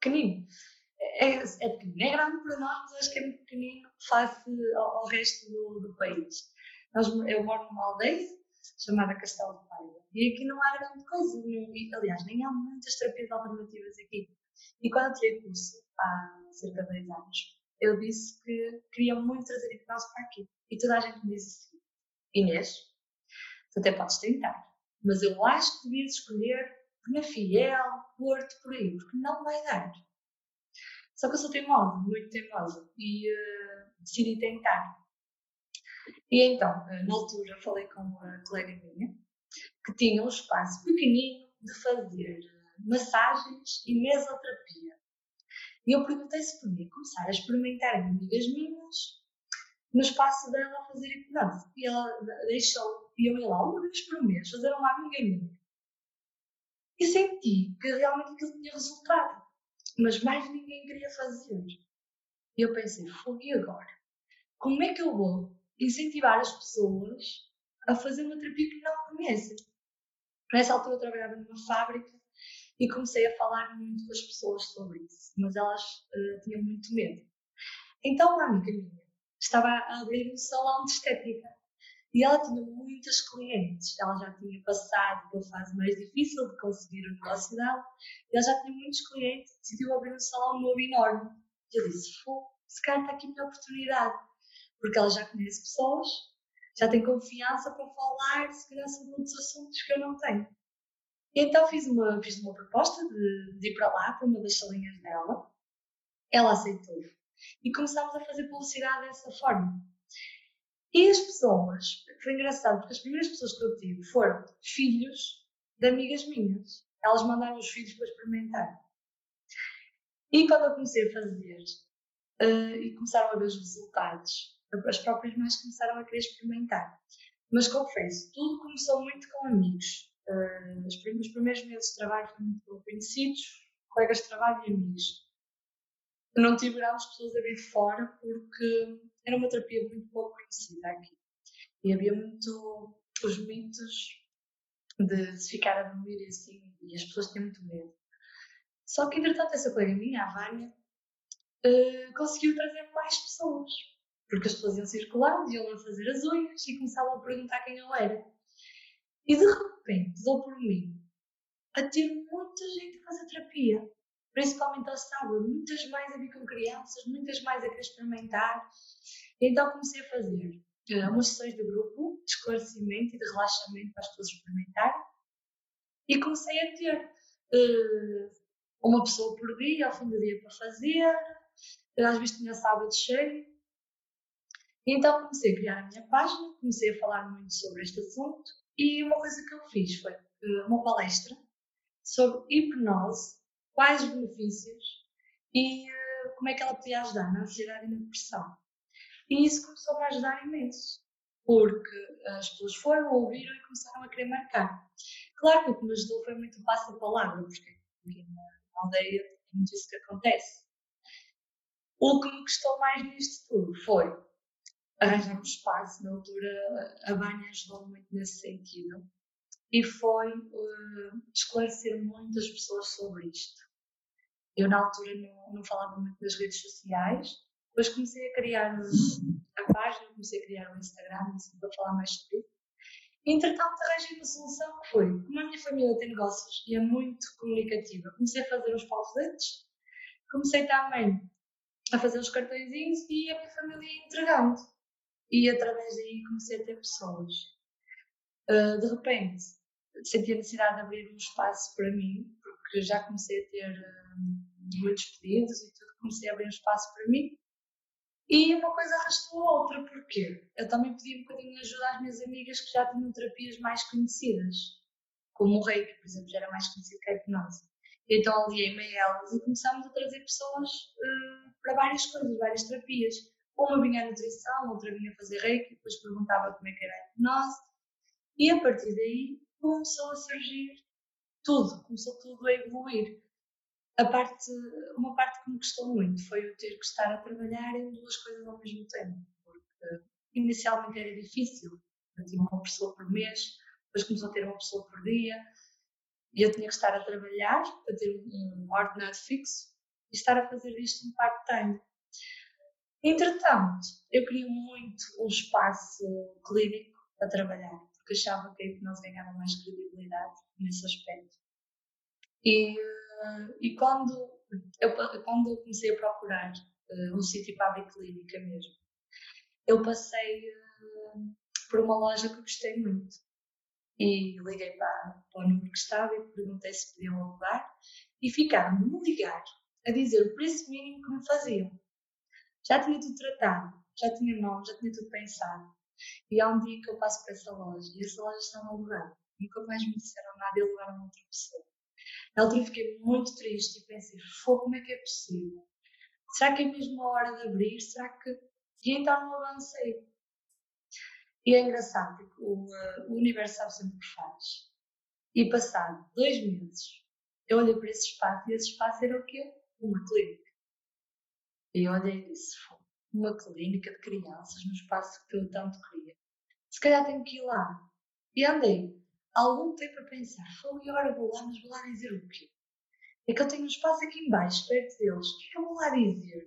Speaker 2: pequenino. É, é, pequenino, é grande para nós, acho que é muito pequenino face ao, ao resto do, do país. Nós, eu moro numa aldeia chamada Castelo de Paiva e aqui não há grande coisa. Aliás, nem há muitas terapias alternativas aqui. E quando eu tirei curso, há cerca de 10 anos, eu disse que queria muito trazer hipnose para aqui. E toda a gente me disse assim: Inês, tu até podes tentar, mas eu acho que devias escolher Penafiel, Porto, por aí, porque não vai dar. Só que eu sou teimosa, muito teimosa, e uh, decidi tentar. E então, uh, na altura, falei com uma colega minha que tinha um espaço pequenino de fazer uh, massagens e mesoterapia. E eu perguntei se podia começar a experimentar em amigas minhas no espaço dela a fazer hipnose. E ela deixou, e eu ia lá uma vez por mês fazer uma amiga minha e senti que realmente aquilo tinha resultado. Mas mais ninguém queria fazer. E eu pensei, e agora? Como é que eu vou incentivar as pessoas a fazer uma terapia que não conhecem? Nessa altura eu trabalhava numa fábrica e comecei a falar muito com as pessoas sobre isso, mas elas uh, tinham muito medo. Então uma amiga minha estava a abrir um salão de estética e ela tinha muitas clientes, ela já tinha passado pela fase mais difícil de conseguir o negócio dela, e ela já tinha muitos clientes, decidiu abrir um salão novo enorme. E eu disse: se calhar está aqui minha oportunidade, porque ela já conhece pessoas, já tem confiança para falar, se calhar, sobre outros assuntos que eu não tenho. E então fiz uma, fiz uma proposta de, de ir para lá, para uma das salinhas dela. Ela aceitou. E começámos a fazer publicidade dessa forma. E as pessoas, foi engraçado, porque as primeiras pessoas que eu tive foram filhos de amigas minhas. Elas mandaram os filhos para experimentar. E quando eu comecei a fazer, uh, e começaram a ver os resultados, as próprias mães começaram a querer experimentar. Mas confesso, tudo começou muito com amigos. Uh, os primeiros meses de trabalho foram muito conhecidos, colegas de trabalho e amigos. Eu não tive grandes pessoas a vir fora porque era uma terapia muito pouco conhecida aqui. E havia muito os mitos de se ficar a dormir e assim, e as pessoas tinham muito medo. Só que, entretanto, essa colega minha, a Vânia, uh, conseguiu trazer mais pessoas. Porque as pessoas iam circulando, iam lá fazer as unhas e começavam a perguntar quem eu era. E de repente, dou por mim a ter muita gente a fazer terapia principalmente ao sábado, muitas mais a vir com crianças, muitas mais a querer experimentar. Então comecei a fazer uh, umas sessões de grupo, de esclarecimento e de relaxamento para as pessoas experimentarem. E comecei a ter uh, uma pessoa por dia, ao fim do dia, para fazer. Às vezes tinha sábado cheio. Então comecei a criar a minha página, comecei a falar muito sobre este assunto. E uma coisa que eu fiz foi uma palestra sobre hipnose quais os benefícios e uh, como é que ela podia ajudar na ansiedade e na depressão. E isso começou a ajudar imenso, porque as pessoas foram, ouviram e começaram a querer marcar. Claro que o que me ajudou foi muito fácil a palavra, porque aqui na aldeia é muito isso que acontece. O que me custou mais nisto tudo foi arranjar um espaço. Na altura, a Banha ajudou muito nesse sentido. E foi uh, esclarecer muitas pessoas sobre isto. Eu, na altura, não, não falava muito das redes sociais, depois comecei a criar a página, comecei a criar o Instagram, assim, para falar mais sobre isso. Entretanto, arranjei uma solução que foi, como a minha família tem negócios e é muito comunicativa, comecei a fazer uns panfletos, comecei também a fazer os cartõezinhos e a minha família ia entregando. E através daí comecei a ter pessoas. Uh, de repente, senti a necessidade de abrir um espaço para mim, porque já comecei a ter uh, muitos pedidos e tudo, comecei a abrir espaço para mim. E uma coisa arrastou a outra, porquê? Eu também pedi um bocadinho de ajuda às minhas amigas que já tinham terapias mais conhecidas, como o Reiki, por exemplo, já era mais conhecido que a hipnose. Então aliei-me a elas e começámos a trazer pessoas uh, para várias coisas, várias terapias. Uma vinha a nutrição, outra vinha fazer reiki, depois perguntava como é que era a hipnose. E a partir daí começou a surgir tudo, começou tudo a evoluir. A parte, uma parte que me custou muito foi o ter que estar a trabalhar em duas coisas ao mesmo tempo, porque inicialmente era difícil. Eu tinha uma pessoa por mês, depois começou a ter uma pessoa por dia, e eu tinha que estar a trabalhar para ter um ordenado fixo e estar a fazer isto um part-time. Entretanto, eu queria muito um espaço clínico para trabalhar, porque achava que a hipnose ganhava mais credibilidade nesse aspecto. E, eh, e quando, eu, quando eu comecei a procurar uh, um sítio para abrir clínica mesmo, eu passei uh, por uma loja que gostei muito e liguei para, para o número que estava e perguntei se podiam alugar e ficaram me ligar a dizer o preço mínimo que me faziam. Já tinha tudo tratado, já tinha nome, já tinha tudo pensado. E há um dia que eu passo por essa loja e essa loja estava alugada. Nunca mais me disseram nada e alugaram outra pessoa. Na altura fiquei muito triste e pensei, Fô, como é que é possível? Será que é mesmo a hora de abrir? Será que... E então não avancei. E é engraçado, porque o, uh, o universo sabe sempre o que faz. E passado dois meses, eu olhei para esse espaço e esse espaço era o quê? Uma clínica. E olhei e disse, uma clínica de crianças no espaço que eu tanto queria. Se calhar tenho que ir lá. E andei algum tempo a pensar, foi e agora vou lá, mas vou lá dizer o quê? É que eu tenho um espaço aqui embaixo, perto deles, o que é que eu vou lá dizer?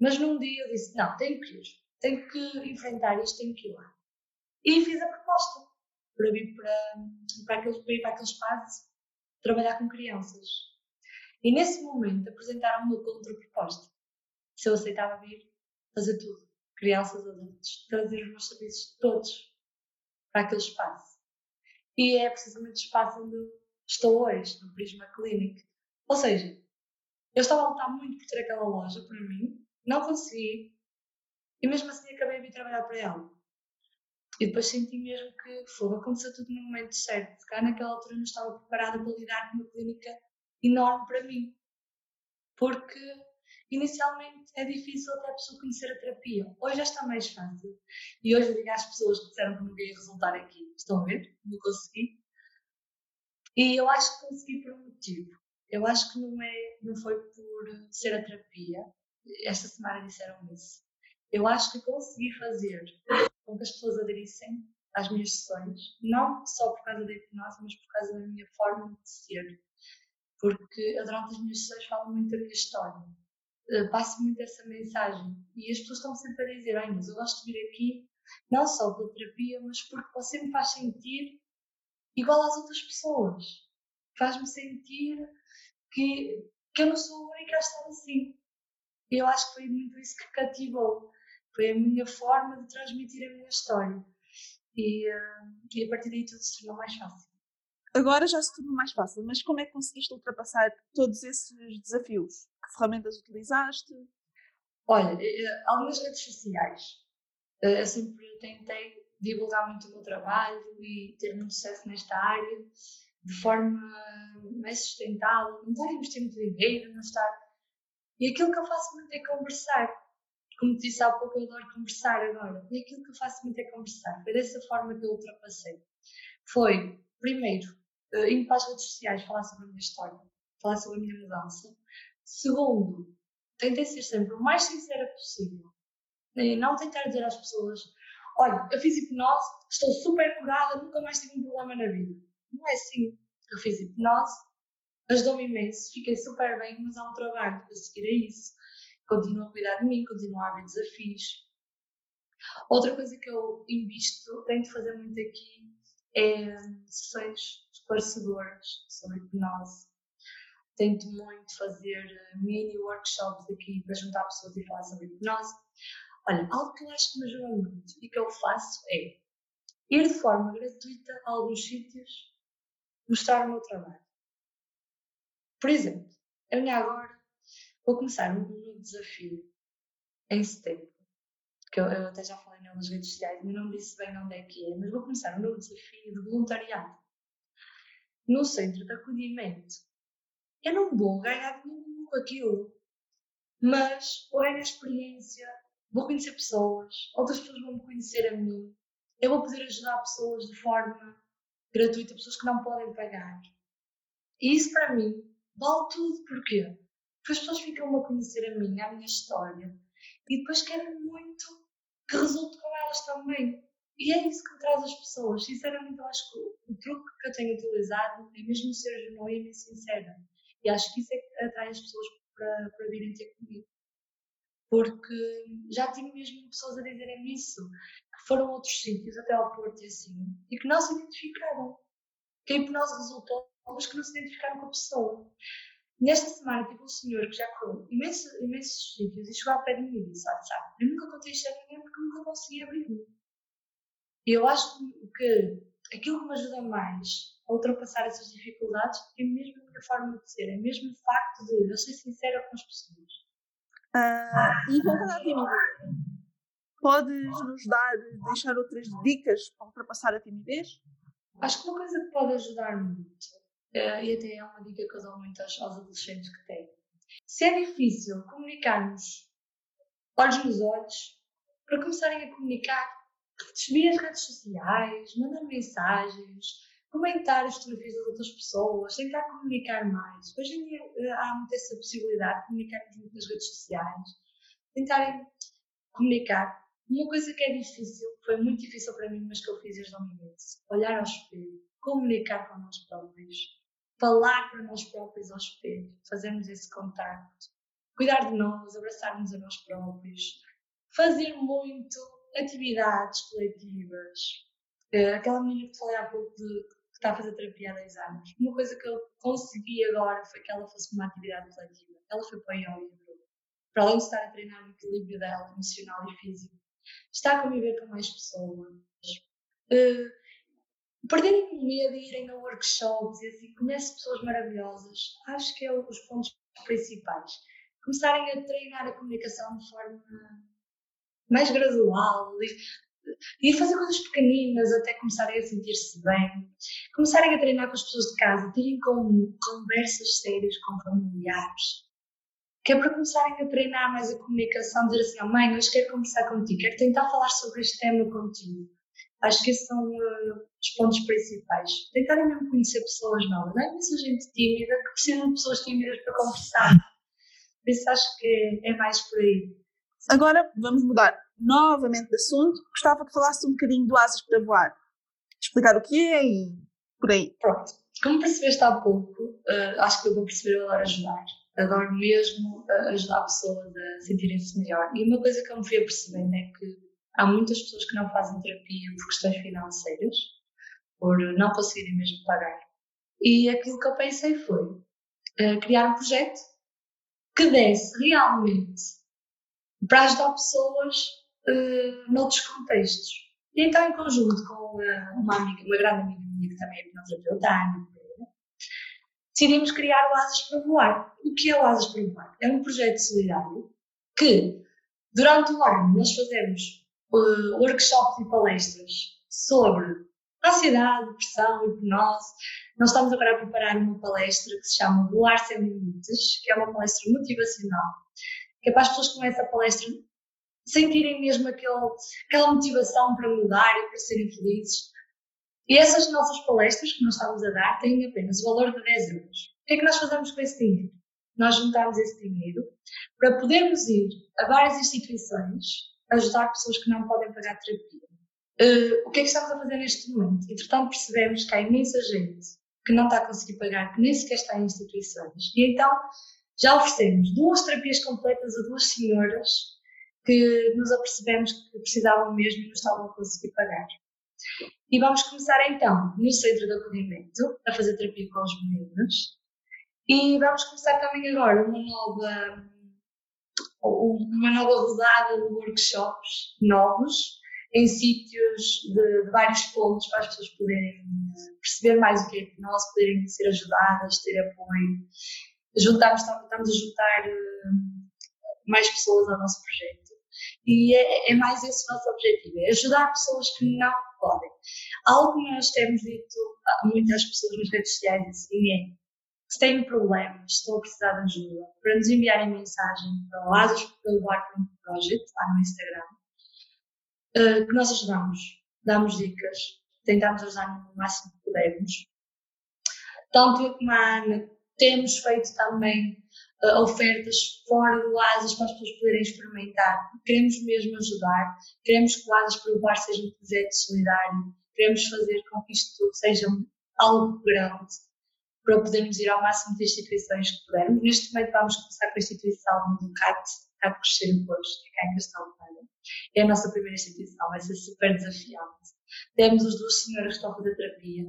Speaker 2: Mas num dia eu disse, não, tenho que ir tenho que enfrentar isto, tenho que ir lá. E fiz a proposta para vir para, para, aquele, para ir para aquele espaço trabalhar com crianças. E nesse momento apresentaram-me uma contraproposta. Se eu aceitava vir fazer tudo, crianças, adultos, trazer os meus serviços todos para aquele espaço. E é precisamente o espaço onde estou hoje, no Prisma Clinic. Ou seja, eu estava a lutar muito por ter aquela loja para mim, não consegui, e mesmo assim acabei de vir trabalhar para ela. E depois senti mesmo que foi, aconteceu tudo no momento certo. Calhar naquela altura não estava preparada para lidar com uma clínica enorme para mim. Porque inicialmente é difícil até a pessoa conhecer a terapia. Hoje já está mais fácil. E hoje digo às pessoas que disseram que não ia resultar aqui. Estão a ver? Não consegui. E eu acho que consegui por um motivo. Eu acho que não, é, não foi por ser a terapia. Esta semana disseram isso eu acho que consegui fazer com que as pessoas aderissem às minhas sessões, não só por causa da hipnose, mas por causa da minha forma de ser. Porque durante as minhas sessões, falo muito da minha história. Uh, passo muito essa mensagem. E as pessoas estão sempre a dizer: Ai, mas eu gosto de vir aqui, não só pela terapia, mas porque você me faz sentir igual às outras pessoas. Faz-me sentir que, que eu não sou a única a estar assim. Eu acho que foi muito isso que cativou. Foi a minha forma de transmitir a minha história. E, uh, e a partir daí tudo se tornou mais fácil.
Speaker 1: Agora já se tornou mais fácil, mas como é que conseguiste ultrapassar todos esses desafios? Que ferramentas utilizaste?
Speaker 2: Olha, eh, algumas redes sociais. Eh, eu sempre tentei divulgar muito o meu trabalho e ter muito sucesso nesta área de forma mais sustentável, não estar a investir muito dinheiro, não estar. E aquilo que eu faço muito é conversar como disse há pouco, eu adoro conversar agora. E aquilo que eu faço muito é conversar. Foi dessa forma que eu ultrapassei. Foi, primeiro, uh, indo para as redes sociais falar sobre a minha história, falar sobre a minha mudança. Segundo, tentei ser sempre o mais sincera possível. E não tentar dizer às pessoas: olha, eu fiz hipnose, estou super curada, nunca mais tive um problema na vida. Não é assim. Eu fiz hipnose, ajudou-me imenso, fiquei super bem, mas há um trabalho a seguir a isso continuo a cuidar de mim, continuo a haver desafios. Outra coisa que eu invisto, tento fazer muito aqui, é sessões esclarecedoras sobre hipnose. Tento muito fazer eh, mini workshops aqui para juntar pessoas e falar sobre hipnose. Olha, algo que eu acho que me ajuda muito e que eu faço é ir de forma gratuita a alguns sítios mostrar o meu trabalho. Por exemplo, eu agora vou começar um novo desafio em setembro, que eu, eu até já falei nas redes sociais, ainda não disse bem onde é que é, mas vou começar um novo desafio de voluntariado no centro de acolhimento. Eu não vou ganhar dinheiro com aquilo, mas vou ganhar experiência, vou conhecer pessoas, outras pessoas vão me conhecer a mim, eu vou poder ajudar pessoas de forma gratuita, pessoas que não podem pagar. E isso para mim vale tudo, porquê? Porque as pessoas ficam a conhecer a mim, a minha história, e depois querem muito que resulte com elas também. E é isso que traz as pessoas. Sinceramente, eu acho que o truque que eu tenho utilizado é mesmo ser genuína e sincera. E acho que isso é que atrai as pessoas para, para virem ter comigo. Porque já tive mesmo pessoas a dizerem isso, que foram a outros sítios, até ao Porto e assim, e que não se identificaram. Que a hipnose resultou, mas que não se identificaram com a pessoa. Nesta semana tive um senhor que já correu imensos, imensos sítios e chegou ao pé de mim e disse: Olha, sabe, eu nunca contei isto a ninguém porque nunca consegui abrir-me. Eu acho que aquilo que me ajuda mais a ultrapassar essas dificuldades é mesmo a minha forma de ser, é mesmo o facto de eu ser sincera com as pessoas.
Speaker 1: Ah, e voltando à timidez, podes nos dar, deixar outras dicas para ultrapassar a timidez?
Speaker 2: Acho que uma coisa que pode ajudar muito, eh, e até é uma dica que eu dou muito aos, aos adolescentes que têm, se é difícil comunicarmos olhos nos olhos, para começarem a comunicar, subir as redes sociais, mandar mensagens, comentar as fotografias das outras pessoas, tentar comunicar mais. Hoje em dia eh, há muito essa possibilidade de comunicarmos muito nas redes sociais, tentarem comunicar. Uma coisa que é difícil, foi muito difícil para mim, mas que eu fiz desde o imenso, olhar ao espelho, comunicar com nós próprios, falar para nós próprios ao espelho, fazermos esse contacto, cuidar de nós, abraçar-nos a nós próprios, fazer muito atividades coletivas. Uh, aquela menina que falei há pouco de, que está a fazer terapia há 10 anos, uma coisa que eu consegui agora foi que ela fosse uma atividade coletiva. Ela foi para o yoga, para além de estar a treinar o equilíbrio dela, emocional e físico, está a conviver com mais pessoas. Uh, perderem o medo de irem a workshops e assim, conhece pessoas maravilhosas, acho que é um dos pontos principais. Começarem a treinar a comunicação de forma mais gradual e, fazer coisas pequeninas até começarem a sentir-se bem, começarem a treinar com as pessoas de casa, terem com, conversas sérias com familiares, que é para começarem a treinar mais a comunicação, dizer assim, oh, mãe, hoje quero conversar contigo, quero tentar falar sobre este tema contigo. Acho que esses são uh, os pontos principais. Tentarem mesmo conhecer pessoas novas. Não é muita gente tímida que precisa de pessoas tímidas para conversar. Por isso acho que é, é mais por aí.
Speaker 1: Agora vamos mudar novamente de assunto. Gostava que falasse um bocadinho do Asas para Voar. Explicar o que é e por aí.
Speaker 2: Pronto. Como percebeste há pouco, uh, acho que eu vou perceber agora ajudar. Adoro mesmo uh, ajudar pessoas a sentirem-se melhor. E uma coisa que eu me fui percebendo é que há muitas pessoas que não fazem terapia por questões financeiras, por não conseguirem mesmo pagar. E aquilo que eu pensei foi uh, criar um projeto que desse realmente para ajudar pessoas uh, noutros contextos. E então, em conjunto com uh, uma amiga, uma grande amiga minha, que também é hipnoterapeuta, Ana decidimos criar o Asas para Voar. O que é o Asas para Voar? É um projeto solidário que, durante o ano, nós fazemos uh, workshops e palestras sobre ansiedade, depressão, hipnose. Nós estamos agora a preparar uma palestra que se chama Voar Sem Limites, que é uma palestra motivacional que é para as pessoas que começam a palestra sentirem mesmo aquele, aquela motivação para mudar e para serem felizes. E essas nossas palestras que nós estamos a dar têm apenas o valor de 10 euros. O que é que nós fazemos com esse dinheiro? Nós juntamos esse dinheiro para podermos ir a várias instituições ajudar pessoas que não podem pagar terapia. Uh, o que é que estamos a fazer neste momento? Entretanto, percebemos que há imensa gente que não está a conseguir pagar, que nem sequer está em instituições. E então já oferecemos duas terapias completas a duas senhoras que nos apercebemos que precisavam mesmo e não estavam a conseguir pagar. E vamos começar então no centro de acolhimento a fazer terapia com os meninos. E vamos começar também agora uma nova, uma nova rodada de workshops novos em sítios de, de, vários pontos para as pessoas poderem perceber mais o que é hipnose, poderem ser ajudadas, ter apoio juntámos, estamos a juntar uh, mais pessoas ao nosso projeto. E é, é, mais esse o nosso objetivo, é ajudar pessoas que não podem. Algo que nós temos dito a muitas pessoas nas redes sociais assim é se têm problemas, estão a precisar de ajuda, para nos enviarem mensagem para o Asas pelo Project, lá no Instagram, uh, que nós ajudamos, damos dicas, tentamos ajudar no máximo que pudermos. Tanto eu como a Ana temos feito também uh, ofertas fora do Asas para as pessoas poderem experimentar. Queremos mesmo ajudar, queremos que o Asas para o seja um projeto solidário, queremos fazer com que isto seja algo grande para podermos ir ao máximo de instituições que pudermos. Neste momento vamos começar com a instituição do CAT, CAT Crescer Pois, que é cá em Castelo É a nossa primeira instituição, vai ser super desafiante. Temos os duas senhoras que estão a fazer terapia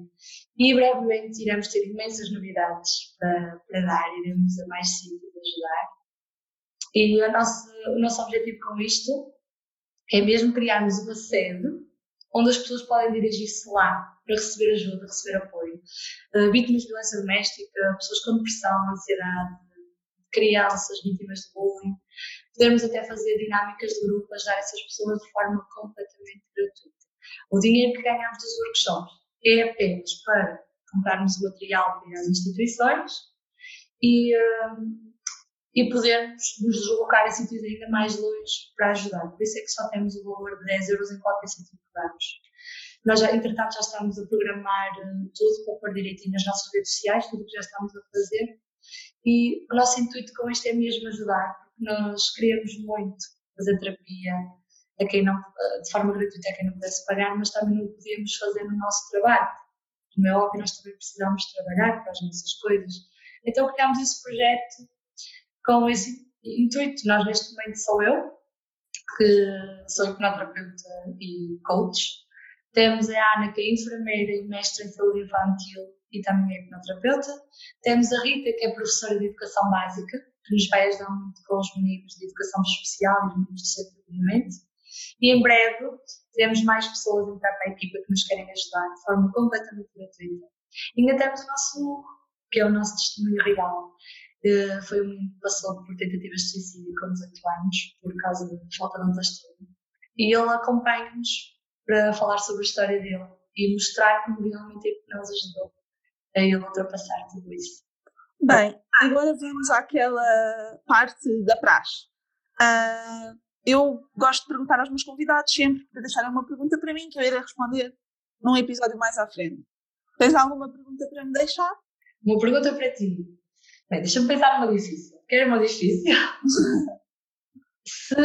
Speaker 2: e brevemente iremos ter imensas novidades para, para dar, iremos a mais sítios ajudar. E o nosso, o nosso objetivo com isto é mesmo criarmos uma sede onde as pessoas podem dirigir-se lá para receber ajuda, receber apoio. Uh, vítimas de violência doméstica, pessoas com depressão, ansiedade, crianças vítimas de bullying. Podemos até fazer dinâmicas de grupo, ajudar essas pessoas de forma completamente gratuita. O dinheiro que ganhamos dos workshops é apenas para comprarmos o material para as instituições e, um, e podermos nos deslocar a sítios ainda mais longe para ajudar. Por isso é que só temos o valor de 10 euros em qualquer sítio que vamos. Nós, já, entretanto, já estamos a programar uh, tudo para pôr direitinho nas nossas redes sociais, tudo o que já estamos a fazer. E o nosso intuito com isto é mesmo ajudar, porque nós queremos muito fazer terapia, a quem não, de forma gratuita a quem não pudesse pagar, mas também não podíamos fazer no nosso trabalho. Como é óbvio, nós também precisamos trabalhar para as nossas coisas. Então criámos esse projeto com esse intuito. Nós, neste momento, sou eu, que sou hipnoterapeuta e coach. Temos a Ana, que é enfermeira e mestre em saúde infantil e também é hipnoterapeuta. Temos a Rita, que é professora de educação básica, que nos vai ajudar muito com os meninos de educação especial e os meninos de centro de acolhimento. E em breve teremos mais pessoas a entrar para a equipa que nos querem ajudar de forma completamente gratuita. E ainda temos o nosso que é o nosso testemunho real. Uh, foi um menino que passou por tentativas de suicídio com 18 anos, por causa de falta de autoestima. E ele acompanha-nos para falar sobre a história dele e mostrar como realmente é nos ajudou a ele ultrapassar tudo isso.
Speaker 1: Bem, agora vamos àquela parte da praxe. Uh, eu gosto de perguntar aos meus convidados sempre para deixarem uma pergunta para mim que eu irei responder num episódio mais à frente. Tens alguma pergunta para me deixar?
Speaker 2: Uma pergunta para ti. Bem, deixa-me pensar numa difícil. Quer uma difícil? se,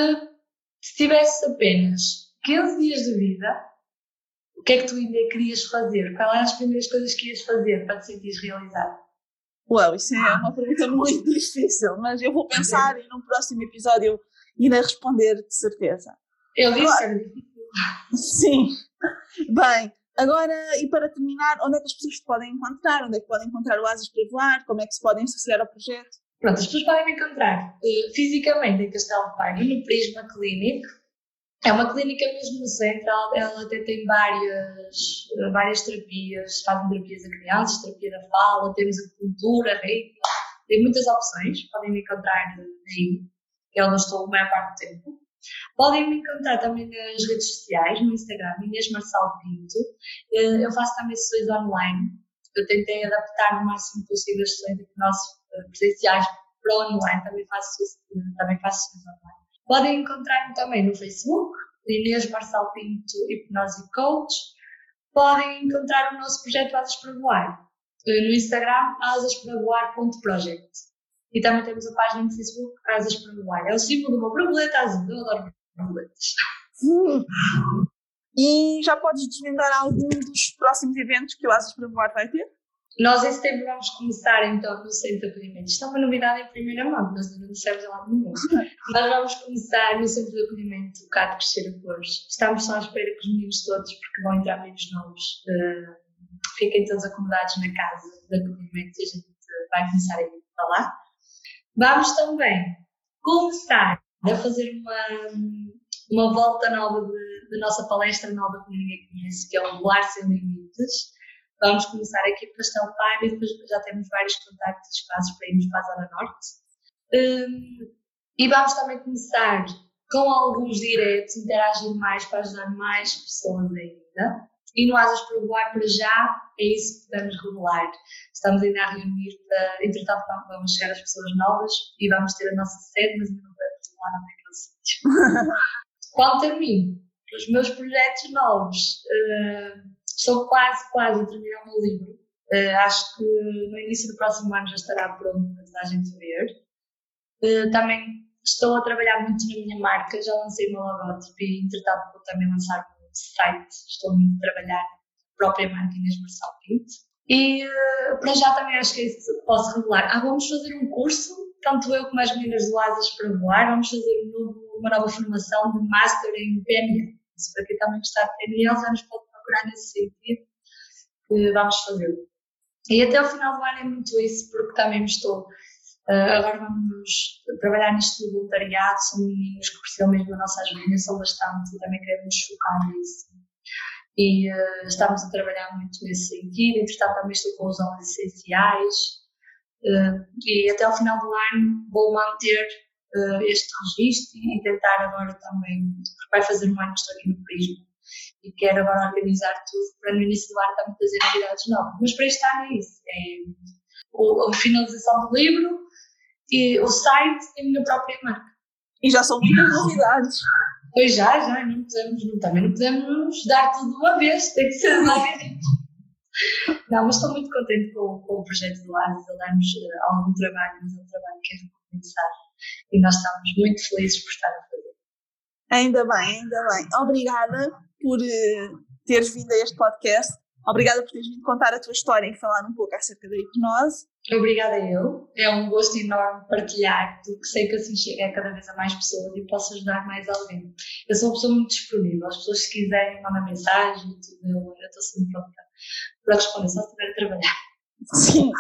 Speaker 2: se tivesse apenas 15 dias de vida, o que é que tu ainda querias fazer? Quais eram as primeiras coisas que ias fazer para te sentir realizado?
Speaker 1: Uau, isso é uma pergunta muito difícil, mas eu vou pensar e num próximo episódio irei responder de certeza.
Speaker 2: Eu disse agora,
Speaker 1: Sim. Bem, agora e para terminar, onde é que as pessoas te podem encontrar? Onde é que podem encontrar o Asas para Voar? Como é que se podem associar ao projeto?
Speaker 2: Pronto, as pessoas podem me encontrar uh, fisicamente em Castelo Paino, no Prisma Clinic. É uma clínica mesmo no centro, ela até tem várias, eh, várias terapias, fazem terapias a crianças, terapia da fala, temos acupuntura, reiki, tem muitas opções, podem me encontrar aí eu estou a maior parte do tempo. Podem me encontrar também nas redes sociais, no Instagram, Inês Marçal Pinto. Eh, eu faço também sessões online. Eu tentei adaptar o máximo possível as sessões eh, presenciais para online. Também faço, também faço sessões online. Podem encontrar-me também no Facebook, Inês Marçal Pinto Hipnose Coach. Podem encontrar o nosso projeto Asas para Voar eh, no Instagram, asasparavoar.project. E também temos a página no Facebook Asas para Voar. É o símbolo de uma borboleta azul. Eu adoro borboletas.
Speaker 1: E já podes desvendar algum dos próximos eventos que o Asas para Voar vai ter?
Speaker 2: Nós em setembro vamos começar então no Centro de Acolhimento. Isto é uma novidade em primeira mão, nós não dissemos a lado nenhum. nós vamos começar no Centro de Acolhimento o Cato Crescer a Cores. Estamos só à espera que os meninos todos, porque vão entrar meninos novos, uh, fiquem todos acomodados na casa de acolhimento e a gente vai começar a ir para lá. Vamos também começar a fazer uma, uma volta nova da nossa palestra nova que ninguém conhece, que é o Voar Sem Limites. Vamos começar aqui para Castelo Paiva e depois já temos vários contactos e espaços para irmos para a Zona Norte. Um, e vamos também começar com alguns diretos, interagir mais para ajudar mais pessoas ainda. E no Asas para Voar, para já, é isso que podemos revelar. Estamos ainda a reunir para, entretanto, vamos chegar as pessoas novas e vamos ter a nossa sede, mas ainda não podemos falar naquele sítio. Quanto a mim, os meus projetos novos, uh, estou quase, quase a terminar o meu livro. Uh, acho que no início do próximo ano já estará pronto para toda a gente ver. Uh, também estou a trabalhar muito na minha marca, já lancei o meu logotipo e, entretanto, vou também lançar site, estou muito a trabalhar própria marca Inês Marçal Pinto. E uh, para já também acho que é isso que posso revelar. Ah, vamos fazer um curso, tanto eu como as meninas do Asas para voar, vamos fazer um novo, uma nova formação de Master em PNL. Se para quem também gostar de PNL, já nos pode procurar nesse sentido, que vamos fazer. E até o final do ano é muito isso, porque também estou Uh, agora vamos trabalhar nisto do voluntariado, são meninos que precisam mesmo da nossa ajuda, são bastante e também queremos focar nisso. E uh, estamos a trabalhar muito nesse sentido, entretanto também estou com os alunos essenciais uh, e até ao final do ano vou manter este registro e tentar agora também, porque vai fazer um ano que estou aqui no Prisma e quero agora organizar tudo para no início do ano também fazer novidades novas. Mas para este ano é isso, é a finalização do livro, e o site e a minha própria marca.
Speaker 1: E já são muitas novidades.
Speaker 2: Pois já, já, não podemos, não, também não podemos dar tudo de uma vez, tem que ser devagarzinho. não, mas estou muito contente com, com o projeto do Asis, ele dá-nos uh, algum trabalho, mas é um trabalho que é recompensado e nós estamos muito felizes por estar a fazer.
Speaker 1: Ainda bem, ainda bem. Obrigada por uh, teres vindo a este podcast. Obrigada por teres vindo contar a tua história e falar um pouco acerca da hipnose.
Speaker 2: Obrigada eu. É um gosto enorme partilhar, porque sei que assim chega cada vez a mais pessoas e posso ajudar mais alguém. Eu sou uma pessoa muito disponível. As pessoas, se quiserem, mandar mensagem e tudo. Eu, estou sempre pronta para responder, só se estiver a trabalhar.
Speaker 1: Sim.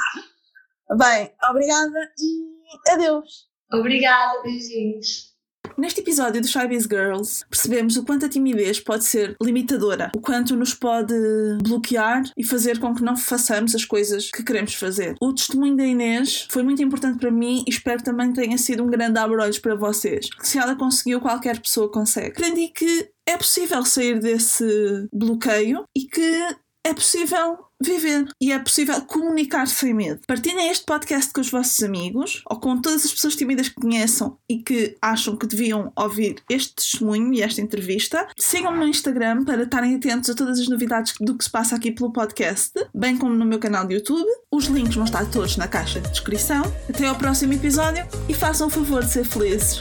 Speaker 1: Bem, obrigada e adeus.
Speaker 2: Obrigada, beijinhos.
Speaker 1: Neste episódio do Shybiz Girls, percebemos o quanto a timidez pode ser limitadora, o quanto nos pode bloquear e fazer com que não façamos as coisas que queremos fazer. O testemunho da Inês foi muito importante para mim e espero também que tenha sido um grande abre-olhos para vocês. Se ela conseguiu, qualquer pessoa consegue. Aprendi que é possível sair desse bloqueio e que é possível viver e é possível comunicar sem medo. Partilhem este podcast com os vossos amigos ou com todas as pessoas tímidas que conheçam e que acham que deviam ouvir este testemunho e esta entrevista. Sigam-me no Instagram para estarem atentos a todas as novidades do que se passa aqui pelo podcast, bem como no meu canal de YouTube. Os links vão estar todos na caixa de descrição. Até ao próximo episódio e façam o favor de ser felizes.